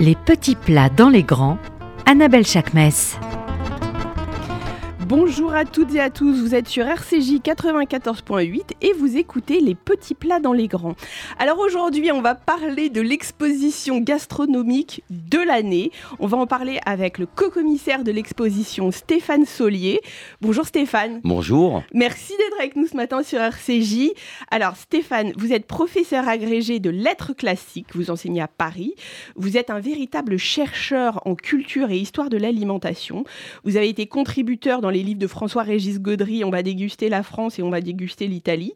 Les petits plats dans les grands, Annabelle Chakmes. Bonjour à toutes et à tous, vous êtes sur RCJ 94.8 et vous écoutez les petits plats dans les grands. Alors aujourd'hui on va parler de l'exposition gastronomique de l'année. On va en parler avec le co-commissaire de l'exposition Stéphane Solier. Bonjour Stéphane. Bonjour. Merci d'être avec nous ce matin sur RCJ. Alors Stéphane, vous êtes professeur agrégé de lettres classiques, vous enseignez à Paris. Vous êtes un véritable chercheur en culture et histoire de l'alimentation. Vous avez été contributeur dans les livres de François-Régis Gaudry, on va déguster la France et on va déguster l'Italie.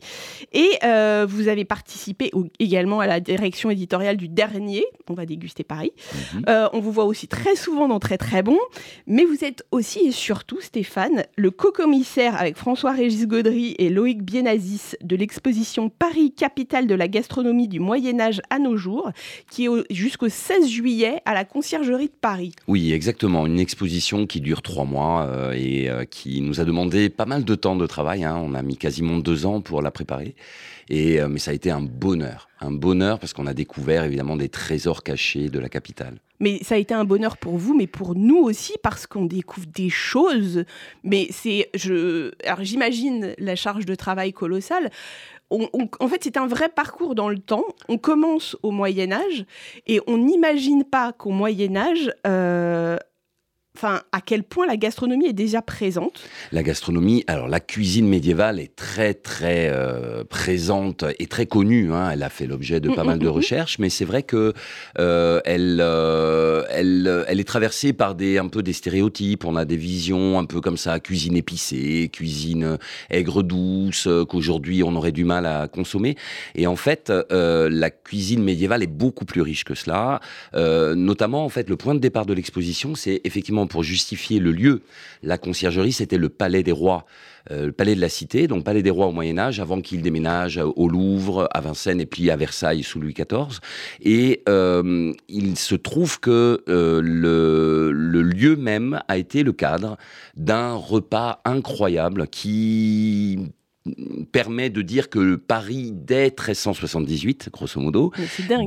Et euh, vous avez participé également à la direction éditoriale du dernier, on va déguster Paris. Mhm. Euh, on vous voit aussi très souvent dans Très Très Bon, mais vous êtes aussi et surtout, Stéphane, le co-commissaire avec François-Régis Gaudry et Loïc Bienazis de l'exposition Paris, capitale de la gastronomie du Moyen-Âge à nos jours, qui est jusqu'au 16 juillet à la Conciergerie de Paris. Oui, exactement. Une exposition qui dure trois mois euh, et qui nous a demandé pas mal de temps de travail. Hein. On a mis quasiment deux ans pour la préparer. Euh, mais ça a été un bonheur. Un bonheur parce qu'on a découvert évidemment des trésors cachés de la capitale. Mais ça a été un bonheur pour vous, mais pour nous aussi, parce qu'on découvre des choses. Mais c'est, alors j'imagine la charge de travail colossale. en fait, c'est un vrai parcours dans le temps. On commence au Moyen Âge et on n'imagine pas qu'au Moyen Âge, euh, enfin, à quel point la gastronomie est déjà présente? La gastronomie, alors la cuisine médiévale est très très euh, présente et très connue. Hein. Elle a fait l'objet de mm, pas mal de mm, mm, recherches, mais c'est vrai que euh, elle, euh, elle, elle est traversée par des un peu des stéréotypes. On a des visions un peu comme ça, cuisine épicée, cuisine aigre douce, qu'aujourd'hui on aurait du mal à consommer. Et en fait, la cuisine médiévale est beaucoup plus riche que cela. notamment, en fait, le point de départ de l'exposition, c'est effectivement pour justifier le lieu. La conciergerie, c'était le palais des rois, euh, le palais de la cité, donc palais des rois au Moyen Âge, avant qu'il déménage au Louvre, à Vincennes et puis à Versailles sous Louis XIV. Et euh, il se trouve que euh, le, le lieu même a été le cadre d'un repas incroyable qui permet de dire que Paris, dès 1378, grosso modo,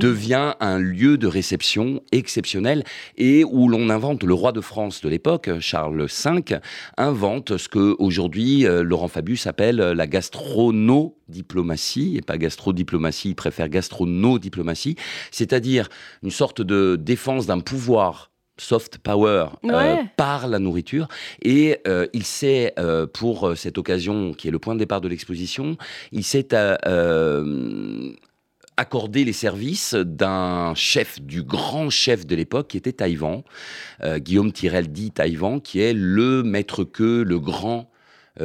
devient un lieu de réception exceptionnel et où l'on invente, le roi de France de l'époque, Charles V, invente ce que aujourd'hui euh, Laurent Fabius appelle la gastronodiplomatie, et pas gastrodiplomatie, il préfère gastronodiplomatie, c'est-à-dire une sorte de défense d'un pouvoir soft power euh, par la nourriture. Et euh, il s'est, euh, pour cette occasion qui est le point de départ de l'exposition, il s'est accordé les services d'un chef, du grand chef de l'époque qui était Taïwan, Guillaume Tirel dit Taïwan, qui est le maître que, le grand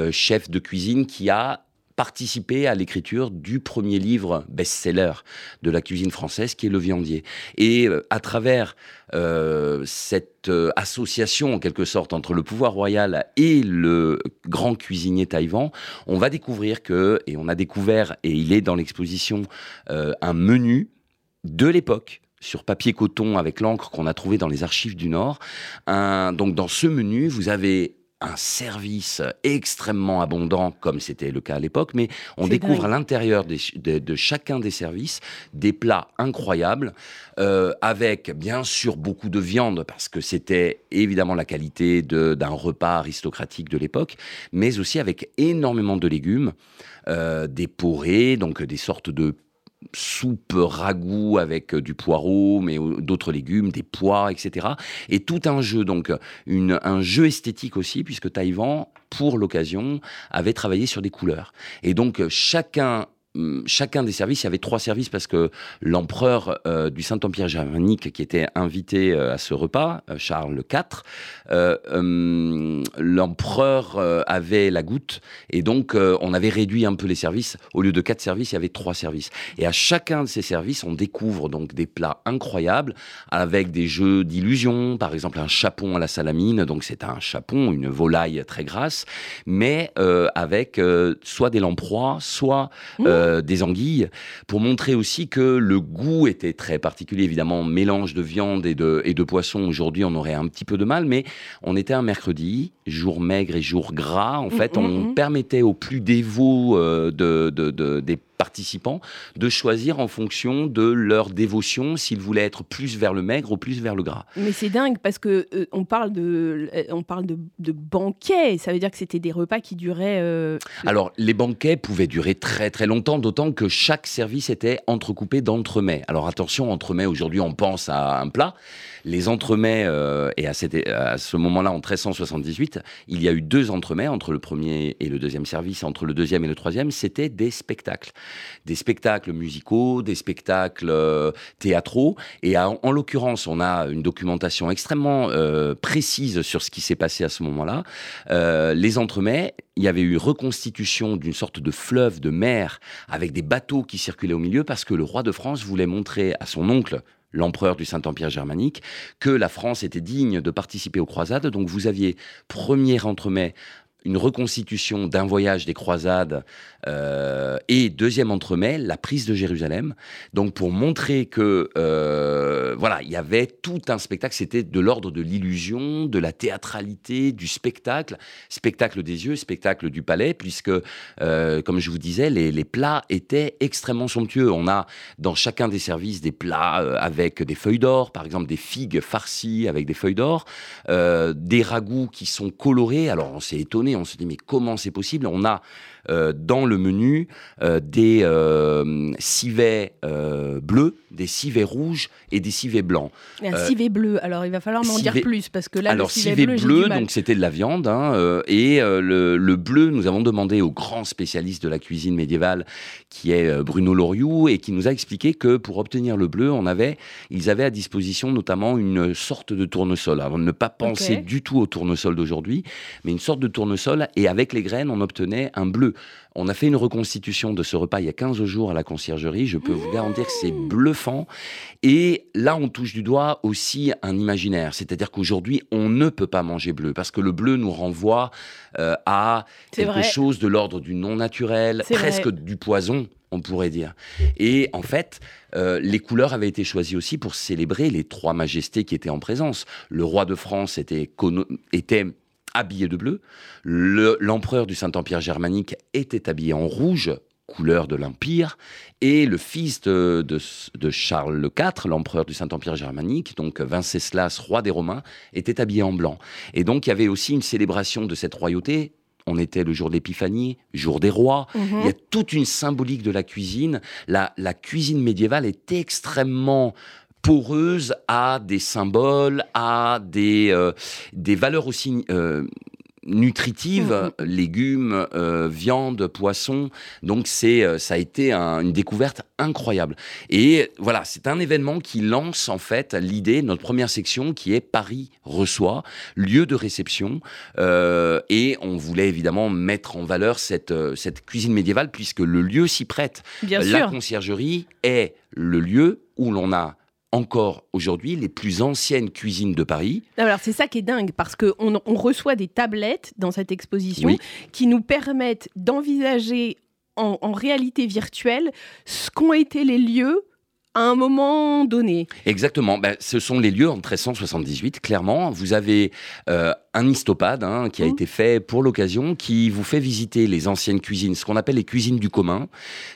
chef de cuisine qui a participé à l'écriture du premier livre best-seller de la cuisine française, qui est Le Viandier. Et euh, à travers euh, cette euh, association, en quelque sorte, entre le pouvoir royal et le grand cuisinier Taïwan, on va découvrir que, et on a découvert, et il est dans l'exposition, un menu de l'époque sur papier coton avec l'encre qu'on a trouvé dans les archives du Nord. Donc dans ce menu, vous avez un service extrêmement abondant, comme c'était le cas à l'époque, mais on découvre à l'intérieur de, chacun des services des plats incroyables, euh, avec bien sûr beaucoup de viande, parce que c'était évidemment la qualité d'un repas aristocratique de l'époque, mais aussi avec énormément de légumes, euh, des porées, donc des sortes de soupe ragoût avec euh, du poireau, mais d'autres légumes, des pois, etc. Et tout un jeu, donc une, un jeu esthétique aussi, puisque Taïwan, pour l'occasion, avait travaillé sur des couleurs. Et donc chacun Hum, chacun des services, il y avait trois services parce que l'empereur euh, du Saint-Empire germanique qui était invité euh, à ce repas, euh, Charles IV, l'empereur avait la goutte et donc on avait réduit un peu les services. Au lieu de quatre services, il y avait trois services. Et à chacun de ces services, on découvre donc des plats incroyables avec des jeux d'illusion, par exemple un chapon à la salamine, donc c'est un chapon, une volaille très grasse, mais avec soit des lamproies, soit mmh. Euh, des anguilles, pour montrer aussi que le goût était très particulier. Évidemment, mélange de viande et de, et de poisson, aujourd'hui, on aurait un petit peu de mal, mais on était un mercredi, jour maigre et jour gras. En fait, mm, mm, on mm. permettait aux plus dévots euh, de, de, des participants de choisir en fonction de leur dévotion s'ils voulaient être plus vers le maigre ou plus vers le gras. Mais c'est dingue parce que euh, on parle de euh, on parle de, de, banquets, ça veut dire que c'était des repas qui duraient. Euh, Alors les banquets pouvaient durer très très longtemps, d'autant que chaque service était entrecoupé d'entremets. Alors attention, entremets aujourd'hui on pense à un plat, les entremets et à, à ce moment-là en 1378 il y a eu deux entremets entre le premier et le deuxième service, entre le deuxième et le troisième, c'était des spectacles des spectacles musicaux, des spectacles euh, théâtraux. Et en, l'occurrence, on a une documentation extrêmement euh, précise sur ce qui s'est passé à ce moment-là. Euh, les entremets, il y avait eu reconstitution d'une sorte de fleuve, de mer, avec des bateaux qui circulaient au milieu, parce que le roi de France voulait montrer à son oncle l'empereur du Saint-Empire germanique, que la France était digne de participer aux croisades. Donc vous aviez premier entremets une reconstitution d'un voyage des croisades euh, et deuxième entremets, la prise de Jérusalem. Donc pour montrer que euh, voilà, il y avait tout un spectacle, c'était de l'ordre de l'illusion, de la théâtralité, du spectacle, spectacle des yeux, spectacle du palais, puisque euh, comme je vous disais, les, les, plats étaient extrêmement somptueux. On a dans chacun des services des plats avec des feuilles d'or, par exemple des figues farcies avec des feuilles d'or, des ragoûts qui sont colorés. Alors on s'est étonné, on se dit mais comment c'est possible? On a dans le menu euh, des euh, civets bleus, des civets rouges et des civets blancs. un civet bleu, alors il va falloir m'en dire plus parce que là, alors, le civet, bleu, donc c'était de la viande hein, et le, bleu, nous avons demandé au grand spécialiste de la cuisine médiévale qui est Bruno Loriou et qui nous a expliqué que pour obtenir le bleu, on avait, ils avaient à disposition notamment une sorte de tournesol. Alors ne pas penser du tout au tournesol d'aujourd'hui, mais une sorte de tournesol et avec les graines, on obtenait un bleu on a fait une reconstitution de ce repas il y a 15 jours à la conciergerie. Je peux vous garantir que c'est bluffant. Et là, on touche du doigt aussi un imaginaire. C'est-à-dire qu'aujourd'hui, on ne peut pas manger bleu parce que le bleu nous renvoie euh, à quelque chose de l'ordre du non naturel, presque du poison on pourrait dire. Et en fait, euh, les couleurs avaient été choisies aussi pour célébrer les trois majestés qui étaient en présence. Le roi de France était, était habillé de bleu. L'empereur du Saint-Empire germanique était habillé en rouge, couleur de l'Empire, et le fils de, Charles IV, l'empereur du Saint-Empire germanique, donc Venceslas, roi des Romains, était habillé en blanc. Et donc il y avait aussi une célébration de cette royauté. On était le jour de l'Épiphanie, jour des rois. Mhm. Il y a toute une symbolique de la cuisine. La, la cuisine médiévale est extrêmement poreuse à des symboles, à des, euh, des valeurs aussi euh, nutritives, mm-hmm. légumes, euh, viande, poisson. Donc c'est, ça a été une découverte incroyable. Et voilà, c'est un événement qui lance en fait l'idée, notre première section qui est Paris reçoit, lieu de réception. et on voulait évidemment mettre en valeur cette, cette cuisine médiévale puisque le lieu s'y prête. Bien La conciergerie est le lieu où l'on a encore aujourd'hui les plus anciennes cuisines de Paris. Alors c'est ça qui est dingue parce qu'on on reçoit des tablettes dans cette exposition qui nous permettent d'envisager en, en, réalité virtuelle ce qu'ont été les lieux à un moment donné. Exactement. Ben, ce sont les lieux en 1378, clairement. Vous avez euh, un histopade hein, qui a mmh. été fait pour l'occasion, qui vous fait visiter les anciennes cuisines, ce qu'on appelle les cuisines du commun.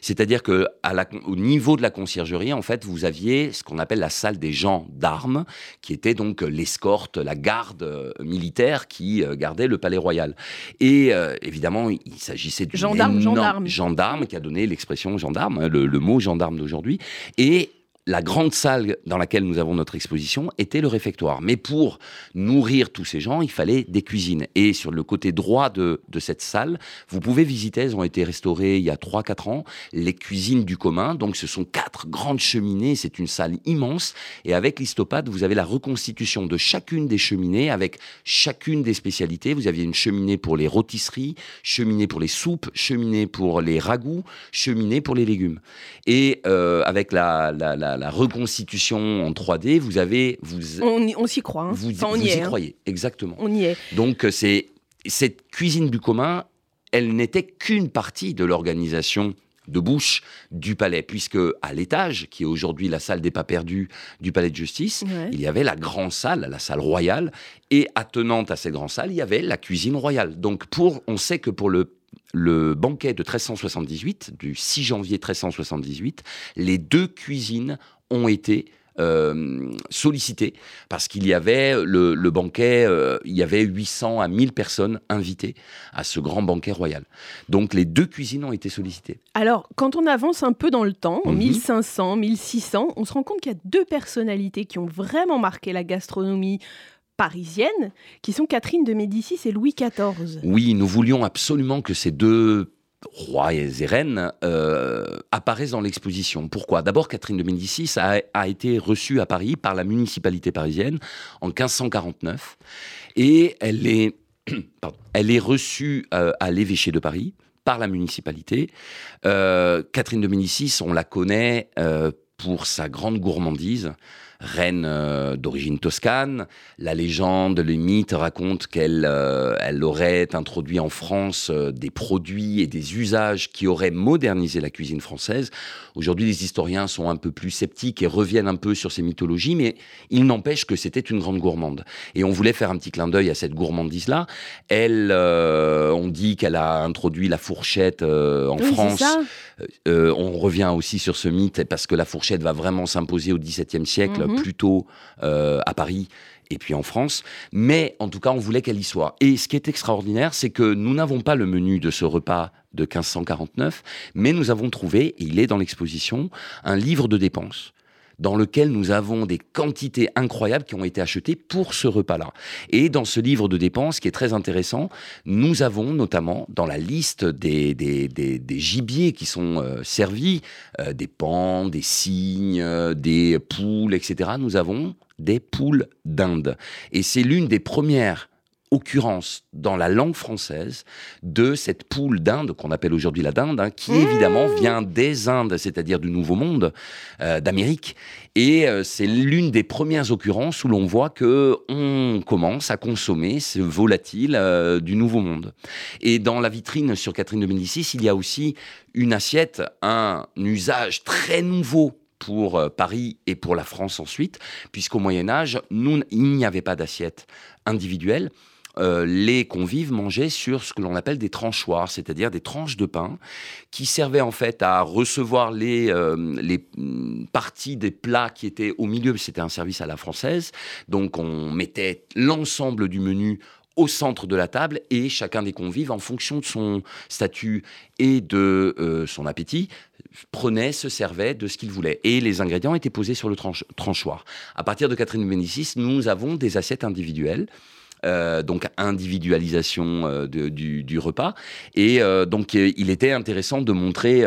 C'est-à-dire que à la, au niveau de la conciergerie, en fait, vous aviez ce qu'on appelle la salle des gens d'armes, qui était donc l'escorte, la garde euh, militaire qui euh, gardait le palais royal. Et évidemment, il s'agissait du gendarme, gendarme. gendarme qui a donné l'expression gendarme, hein, le, le mot gendarme d'aujourd'hui. Et la grande salle dans laquelle nous avons notre exposition était le réfectoire. Mais pour nourrir tous ces gens, il fallait des cuisines. Et sur le côté droit de, cette salle, vous pouvez visiter, elles ont été restaurées il y a 3-4 ans, les cuisines du commun. Donc ce sont quatre grandes cheminées, c'est une salle immense. Et avec l'histopade, vous avez la reconstitution de chacune des cheminées avec chacune des spécialités. Vous aviez une cheminée pour les rôtisseries, cheminée pour les soupes, cheminée pour les ragoûts, cheminée pour les légumes. Et euh, avec la la, reconstitution en 3D, vous avez... Vous, on, s'y croit. Hein. Vous, y, hein. croyez, exactement. On y est. Donc, euh, c'est cette cuisine du commun, elle n'était qu'une partie de l'organisation de bouche du palais, puisque à l'étage, qui est aujourd'hui la salle des pas perdus du palais de justice, il y avait la grande salle, la salle royale, et attenante à cette grande salle, il y avait la cuisine royale. Donc pour, on sait que pour le le banquet de 1378, du 6 janvier 1378, les deux cuisines ont été euh, sollicitées parce qu'il y avait le, banquet, euh, il y avait 800 à 1000 personnes invitées à ce grand banquet royal. Donc les deux cuisines ont été sollicitées. Alors quand on avance un peu dans le temps, en 1500, 1600, on se rend compte qu'il y a deux personnalités qui ont vraiment marqué la gastronomie parisienne, qui sont Catherine de Médicis et Louis XIV. Oui, nous voulions absolument que ces deux rois et reines euh, apparaissent dans l'exposition. Pourquoi? D'abord, Catherine de Médicis a, été reçue à Paris par la municipalité parisienne en 1549 et elle est, elle est reçue euh, à l'évêché de Paris par la municipalité. Euh, Catherine de Médicis, on la connaît pour sa grande gourmandise reine euh, d'origine toscane. La légende, les mythes racontent qu'elle euh, elle aurait introduit en France euh, des produits et des usages qui auraient modernisé la cuisine française. Aujourd'hui, les historiens sont un peu plus sceptiques et reviennent un peu sur ces mythologies, mais il n'empêche que c'était une grande gourmande. Et on voulait faire un petit clin d'œil à cette gourmandise-là. Elle, on dit qu'elle a introduit la fourchette en France. on revient aussi sur ce mythe parce que la fourchette va vraiment s'imposer au XVIIe siècle. Mhm. plutôt euh, à Paris et puis en France. Mais en tout cas, on voulait qu'elle y soit. Et ce qui est extraordinaire, c'est que nous n'avons pas le menu de ce repas de 1549, mais nous avons trouvé, et il est dans l'exposition, un livre de dépenses dans lequel nous avons des quantités incroyables qui ont été achetées pour ce repas-là. Et dans ce livre de dépenses, qui est très intéressant, nous avons notamment dans la liste des, des, des, gibiers qui sont euh, servis, euh, des pans, des cygnes, euh, des poules, etc., nous avons des poules d'Inde. Et c'est l'une des premières occurrence dans la langue française de cette poule d'Inde qu'on appelle aujourd'hui la dinde, hein, qui mmh. évidemment vient des Indes, c'est-à-dire du Nouveau Monde, euh, d'Amérique. Et euh, c'est l'une des premières occurrences où l'on voit que on commence à consommer ce volatile euh, du Nouveau Monde. Et dans la vitrine sur Catherine de Médicis, il y a aussi une assiette, un usage très nouveau pour Paris et pour la France ensuite, puisqu'au Moyen Âge, il n'y avait pas d'assiette individuelle. Euh, les convives mangeaient sur ce que l'on appelle des tranchoirs, c'est-à-dire des tranches de pain qui servaient en fait à recevoir les, euh, mm, parties des plats qui étaient au milieu. C'était un service à la française, donc on mettait l'ensemble du menu au centre de la table et chacun des convives, en fonction de son statut et de euh, son appétit, prenait, se servait de ce qu'il voulait. Et les ingrédients étaient posés sur le tranchoir. À partir de Catherine de Médicis, nous avons des assiettes individuelles euh, donc individualisation euh, du, repas. Et euh, donc il était intéressant de montrer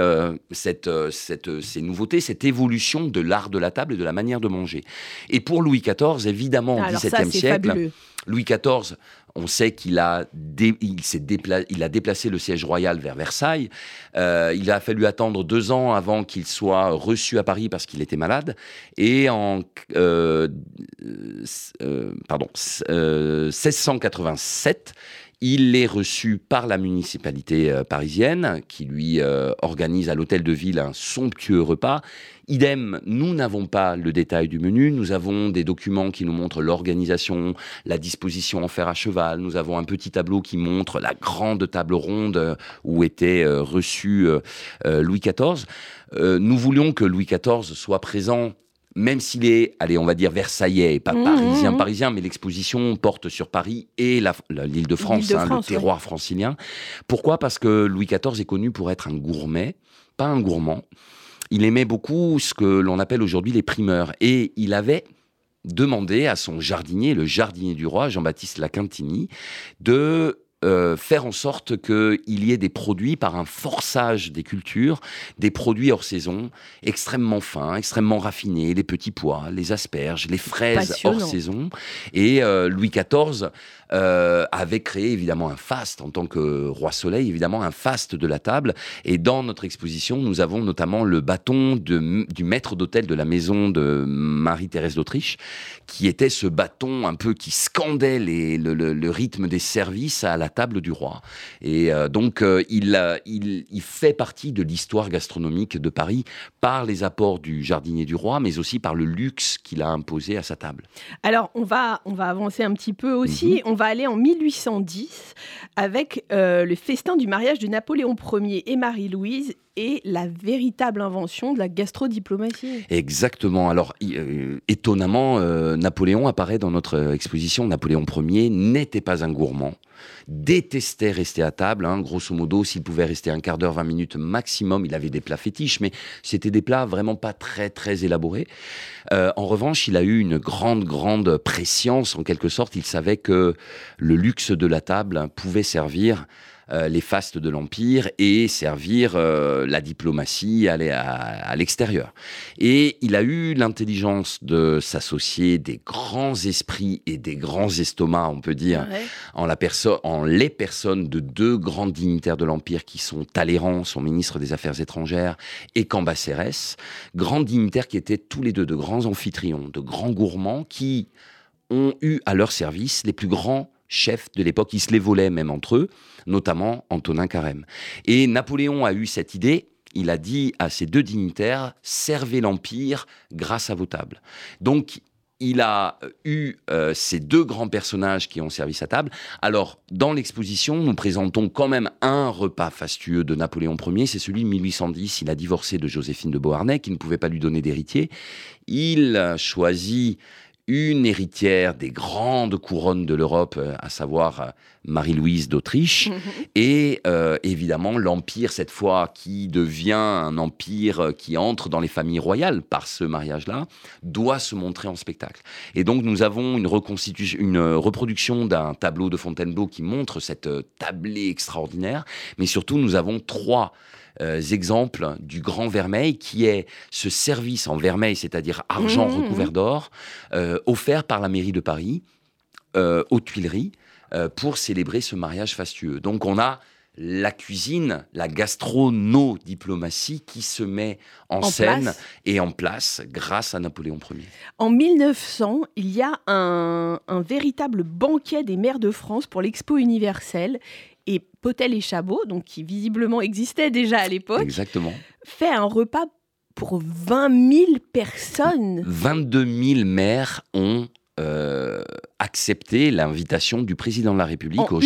cette, cette, ces nouveautés, cette évolution de l'art de la table et de la manière de manger. Et pour Louis XIV, évidemment, au XVIIe siècle, Louis XIV on sait qu'il a, déplacé le siège royal vers Versailles. Euh, il a fallu attendre deux ans avant qu'il soit reçu à Paris parce qu'il était malade. Et en euh, euh, pardon, 1687, il est reçu par la municipalité euh, parisienne qui lui euh, organise à l'hôtel de ville un somptueux repas. Idem, nous n'avons pas le détail du menu, nous avons des documents qui nous montrent l'organisation, la disposition en fer à cheval, nous avons un petit tableau qui montre la grande table ronde euh, où était reçu Louis XIV. nous voulions que Louis XIV soit présent même s'il est, allez, on va dire versaillais, pas mmh, parisien, mmh. parisien, mais l'exposition porte sur Paris et l'île de France, hein, le terroir francilien. Pourquoi? Parce que Louis XIV est connu pour être un gourmet, pas un gourmand. Il aimait beaucoup ce que l'on appelle aujourd'hui les primeurs. Et il avait demandé à son jardinier, le jardinier du roi, Jean-Baptiste Laquintini, de euh, faire en sorte qu'il y ait des produits par un forçage des cultures, des produits hors saison, extrêmement fins, extrêmement raffinés, les petits pois, les asperges, les fraises hors saison. Et euh, Louis XIV euh, avait créé évidemment un faste en tant que roi soleil, évidemment un faste de la table. Et dans notre exposition, nous avons notamment le bâton de, du maître d'hôtel de la maison de Marie-Thérèse d'Autriche, qui était ce bâton un peu qui scandait les, le, le rythme des services à la table du roi. Et donc, il, il, il fait partie de l'histoire gastronomique de Paris par les apports du jardinier du roi, mais aussi par le luxe qu'il a imposé à sa table. Alors, on va, on va avancer un petit peu aussi. Mhm. On va aller en 1810 avec le festin du mariage de Napoléon Ier et Marie-Louise et la véritable invention de la gastrodiplomatie. Exactement. Alors, euh, étonnamment, euh, Napoléon apparaît dans notre euh, exposition. Napoléon Ier n'était pas un gourmand, détestait rester à table. Hein. grosso modo, s'il pouvait rester un quart d'heure, 20 minutes maximum, il avait des plats fétiches, mais c'était des plats vraiment pas très, très élaborés. en revanche, il a eu une grande, grande préscience, en quelque sorte. Il savait que le luxe de la table pouvait servir euh, les fastes de l'Empire et servir euh, la diplomatie à, l'extérieur. Et il a eu l'intelligence de s'associer des grands esprits et des grands estomacs, on peut dire, en, la en les personnes de deux grands dignitaires de l'Empire qui sont Talleyrand, son ministre des Affaires étrangères, et Cambacérès, grands dignitaires qui étaient tous les deux de grands amphitrions, de grands gourmands qui ont eu à leur service les plus grands chefs de l'époque. Ils se les volaient même entre eux, notamment Antonin Carême. Et Napoléon a eu cette idée. Il a dit à ces deux dignitaires servez l'empire grâce à vos tables. Donc il a eu euh, ces deux grands personnages qui ont servi sa table. Alors, dans l'exposition, nous présentons quand même un repas fastueux de Napoléon Ier, c'est celui de 1810. Il a divorcé de Joséphine de Beauharnais, qui ne pouvait pas lui donner d'héritier. Il choisit une héritière des grandes couronnes de l'Europe, euh, à savoir euh, Marie-Louise d'Autriche, et euh, évidemment l'empire cette fois qui devient un empire qui entre dans les familles royales par ce mariage-là, doit se montrer en spectacle. Et donc nous avons une, une reproduction d'un tableau de Fontainebleau qui montre cette tablée extraordinaire, mais surtout nous avons trois euh, exemples du grand vermeil, qui est ce service en vermeil, c'est-à-dire argent mmh, recouvert d'or, euh, offert par la mairie de Paris euh, aux Tuileries pour célébrer ce mariage fastueux. Donc on a la cuisine, la gastronodiplomatie qui se met en, scène et en place grâce à Napoléon Ier. En 1900, il y a un, un véritable banquet des maires de France pour l'Expo universelle et Potel et Chabot, donc qui visiblement existait déjà à l'époque, Exactement. fait un repas pour 20 000 personnes. 22 000 maires ont euh, accepté l'invitation du président de la République au,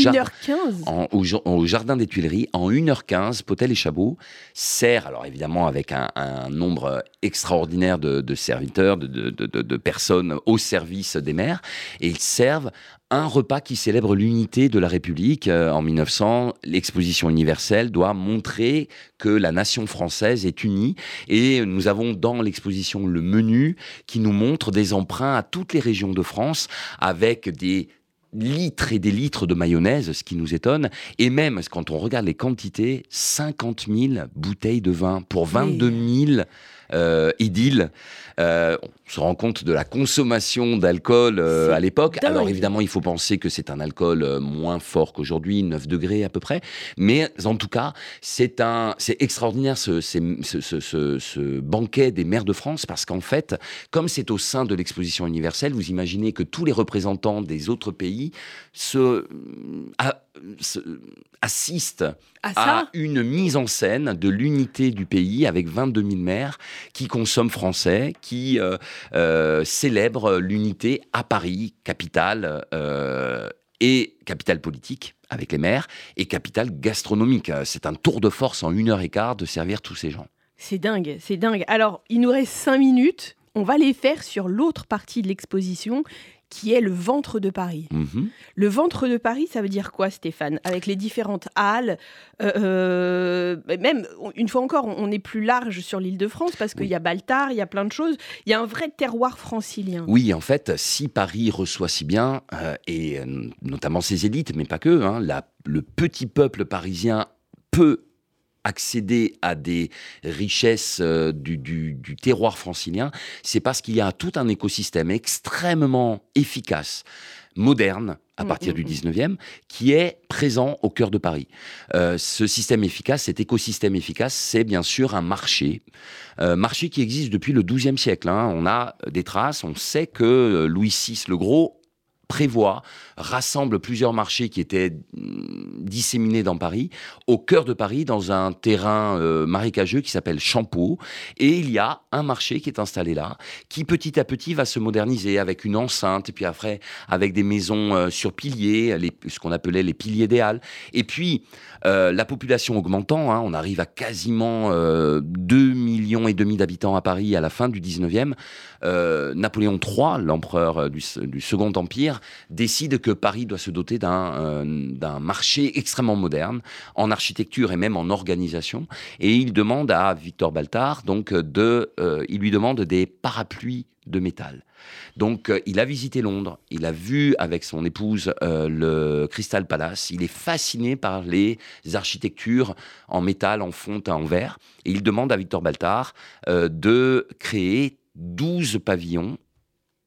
au, jardin des Tuileries en 1h15. Potel et Chabot sert, alors évidemment avec un, nombre extraordinaire de, serviteurs, de, de, personnes au service des maires, et ils servent un repas qui célèbre l'unité de la République. Euh, en 1900, l'exposition universelle doit montrer que la nation française est unie. Et nous avons dans l'exposition le menu qui nous montre des emprunts à toutes les régions de France avec des litres et des litres de mayonnaise, ce qui nous étonne. Et même, quand on regarde les quantités, 50 000 bouteilles de vin pour 22 000 euh, idylle. Euh, on se rend compte de la consommation d'alcool euh, à l'époque. Alors évidemment, il faut penser que c'est un alcool moins fort qu'aujourd'hui, 9 degrés à peu près. Mais en tout cas, c'est un, c'est extraordinaire ce, ce, banquet des maires de France parce qu'en fait, comme c'est au sein de l'exposition universelle, vous imaginez que tous les représentants des autres pays se, assistent à, une mise en scène de l'unité du pays avec 22 000 maires qui consomment français, qui euh, euh, célèbrent l'unité à Paris, capitale euh, et capitale politique avec les maires et capitale gastronomique. C'est un tour de force en une heure et quart de servir tous ces gens. C'est dingue, c'est dingue. Alors, il nous reste cinq minutes. On va les faire sur l'autre partie de l'exposition qui est le ventre de Paris. Mhm. Le ventre de Paris, ça veut dire quoi, Stéphane? Avec les différentes halles, euh, euh, même une fois encore, on est plus large sur l'île de France parce qu'il y a Baltard, il y a plein de choses. Il y a un vrai terroir francilien. Oui, en fait, si Paris reçoit si bien, euh, et notamment ses élites, mais pas que, hein, le petit peuple parisien peut accéder à des richesses euh, du, terroir francilien, c'est parce qu'il y a tout un écosystème extrêmement efficace, moderne, à mm, partir mm, du 19e, mm. qui est présent au cœur de Paris. Euh, ce système efficace, cet écosystème efficace, c'est bien sûr un marché, euh, marché qui existe depuis le XIIe siècle. Hein. On a des traces, on sait que Louis VI le Gros prévoit, rassemble plusieurs marchés qui étaient disséminés dans Paris, au cœur de Paris, dans un terrain euh, marécageux qui s'appelle Champeau. Et il y a un marché qui est installé là, qui petit à petit va se moderniser avec une enceinte, et puis après avec des maisons euh, sur piliers, ce qu'on appelait les piliers des Halles. Et puis, euh, la population augmentant, hein, on arrive à quasiment 2 millions et demi d'habitants à Paris à la fin du 19e. Napoléon III, l'empereur du, du Second Empire, décide que Paris doit se doter euh, d'un marché extrêmement moderne en architecture et même en organisation. Et il demande à Victor Baltard, donc, de, euh, il lui demande des parapluies de métal. Donc, euh, il a visité Londres, il a vu avec son épouse le Crystal Palace, il est fasciné par les architectures en métal, en fonte, en verre, et il demande à Victor Baltard de créer 12 pavillons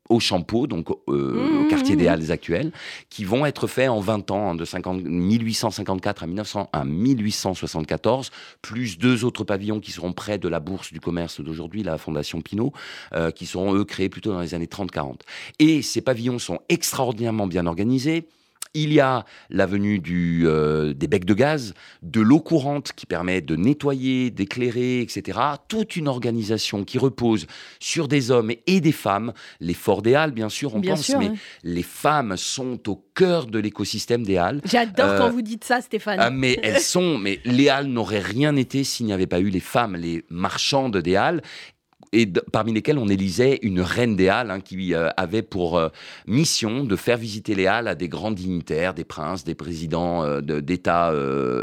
au Champeau, donc euh, au mmh, quartier des. Halles actuelles, qui vont être faits en 20 ans, hein, de 50, 1854 à, 1900, à 1874, plus deux autres pavillons qui seront près de la Bourse du commerce d'aujourd'hui, la Fondation Pinault, euh, qui seront eux créés plutôt dans les années 30-40. Et ces pavillons sont extraordinairement bien organisés il y a l'avenue euh, des becs de gaz, de l'eau courante qui permet de nettoyer, d'éclairer, etc. Toute une organisation qui repose sur des hommes et des femmes. Les forts des Halles, bien sûr, on pense, mais les femmes sont au cœur de l'écosystème des Halles. J'adore quand euh, vous dites ça, Stéphane. Ah, mais elles sont, mais les Halles n'auraient rien été s'il n'y avait pas eu les femmes, les marchandes des Halles et parmi lesquels on élisait une reine des Halles hein, qui euh, avait pour euh, mission de faire visiter les Halles à des grands dignitaires, des princes, des présidents euh, d'États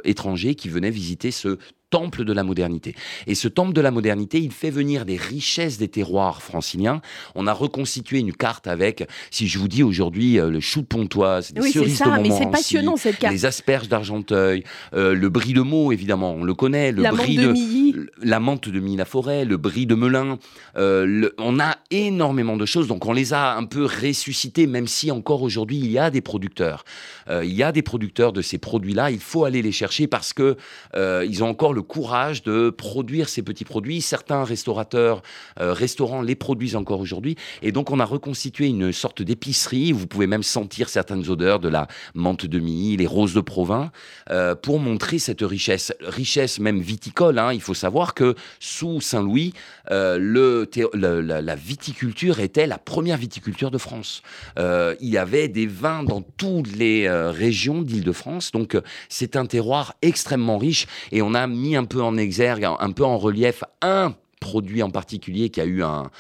étrangers qui venaient visiter ce temple de la modernité. Et ce temple de la modernité, il fait venir des richesses des terroirs franciliens. On a reconstitué une carte avec, si je vous dis aujourd'hui, euh, le chou de pontoise, les cerises ça, de c'est passionnant cette carte. Les asperges d'Argenteuil, euh, le brie de Meaux, évidemment, on le connaît, le la brie de, la menthe de Milly-la-Forêt, le brie de Melun. Euh, on a énormément de choses, donc on les a un peu ressuscités, même si encore aujourd'hui il y a des producteurs. il y a des producteurs de ces produits-là. Il faut aller les chercher parce que ils ont encore le courage de produire ces petits produits. Certains restaurateurs, euh, restaurants les produisent encore aujourd'hui. Et donc, on a reconstitué une sorte d'épicerie. Vous pouvez même sentir certaines odeurs de la menthe de Milly, les roses de Provins, euh, pour montrer cette richesse. Richesse même viticole. Hein. Il faut savoir que sous Saint-Louis, euh, le, la, viticulture était la première viticulture de France. il y avait des vins dans toutes les régions d'Île-de-France. Donc, c'est un terroir extrêmement riche. Et on a mis un peu en exergue, un peu en relief un produit en particulier qui a eu un,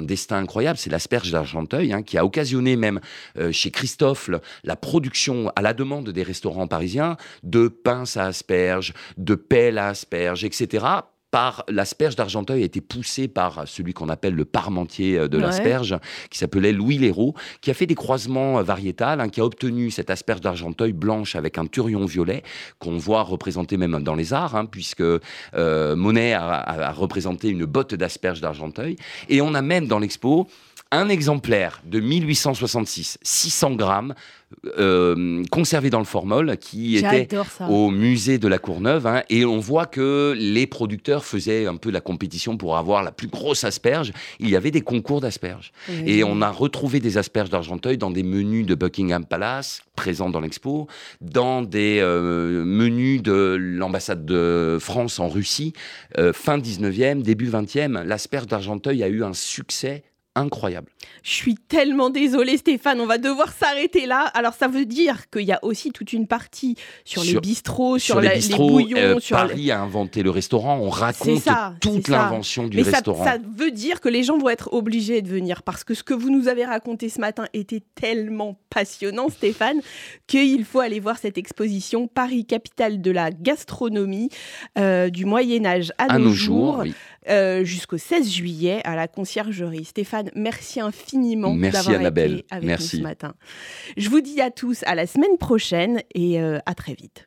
destin incroyable, c'est l'asperge d'Argenteuil, hein, qui a occasionné même euh, chez Christophe la production à la demande des restaurants parisiens de pinces à asperges, de pelles à asperges, etc par l'asperge d'Argenteuil a été poussé par celui qu'on appelle le parmentier euh, de l'asperge, qui s'appelait Louis Léraud, qui a fait des croisements euh, variétals, hein, qui a obtenu cette asperge d'Argenteuil blanche avec un turion violet, qu'on voit représenté même dans les arts, hein, puisque euh, Monet a, a, représenté une botte d'asperge d'Argenteuil. Et on a même dans l'expo un exemplaire de 1866, 600 grammes, euh, conservé dans le formol, qui était au musée de la Courneuve. Hein, et on voit que les producteurs faisaient un peu la compétition pour avoir la plus grosse asperge. Il y avait des concours d'asperges. Et on a retrouvé des asperges d'Argenteuil dans des menus de Buckingham Palace, présents dans l'expo, dans des euh, menus de l'ambassade de France en Russie, euh, fin 19e, début 20e. L'asperge d'Argenteuil a eu un succès incroyable. Je suis tellement désolée Stéphane, on va devoir s'arrêter là. Alors ça veut dire qu'il y a aussi toute une partie sur, les bistrots, sur, les, bouillons. Euh, sur Paris a inventé le restaurant, on raconte toute l'invention du restaurant. Ça, veut dire que les gens vont être obligés de venir parce que ce que vous nous avez raconté ce matin était tellement passionnant Stéphane qu'il faut aller voir cette exposition Paris, capitale de la gastronomie euh, du Moyen Âge à, nos, jours. Euh, jusqu'au 16 juillet à la conciergerie. Stéphane, merci infiniment d'avoir été avec merci. nous ce matin. Je vous dis à tous à la semaine prochaine et euh, à très vite.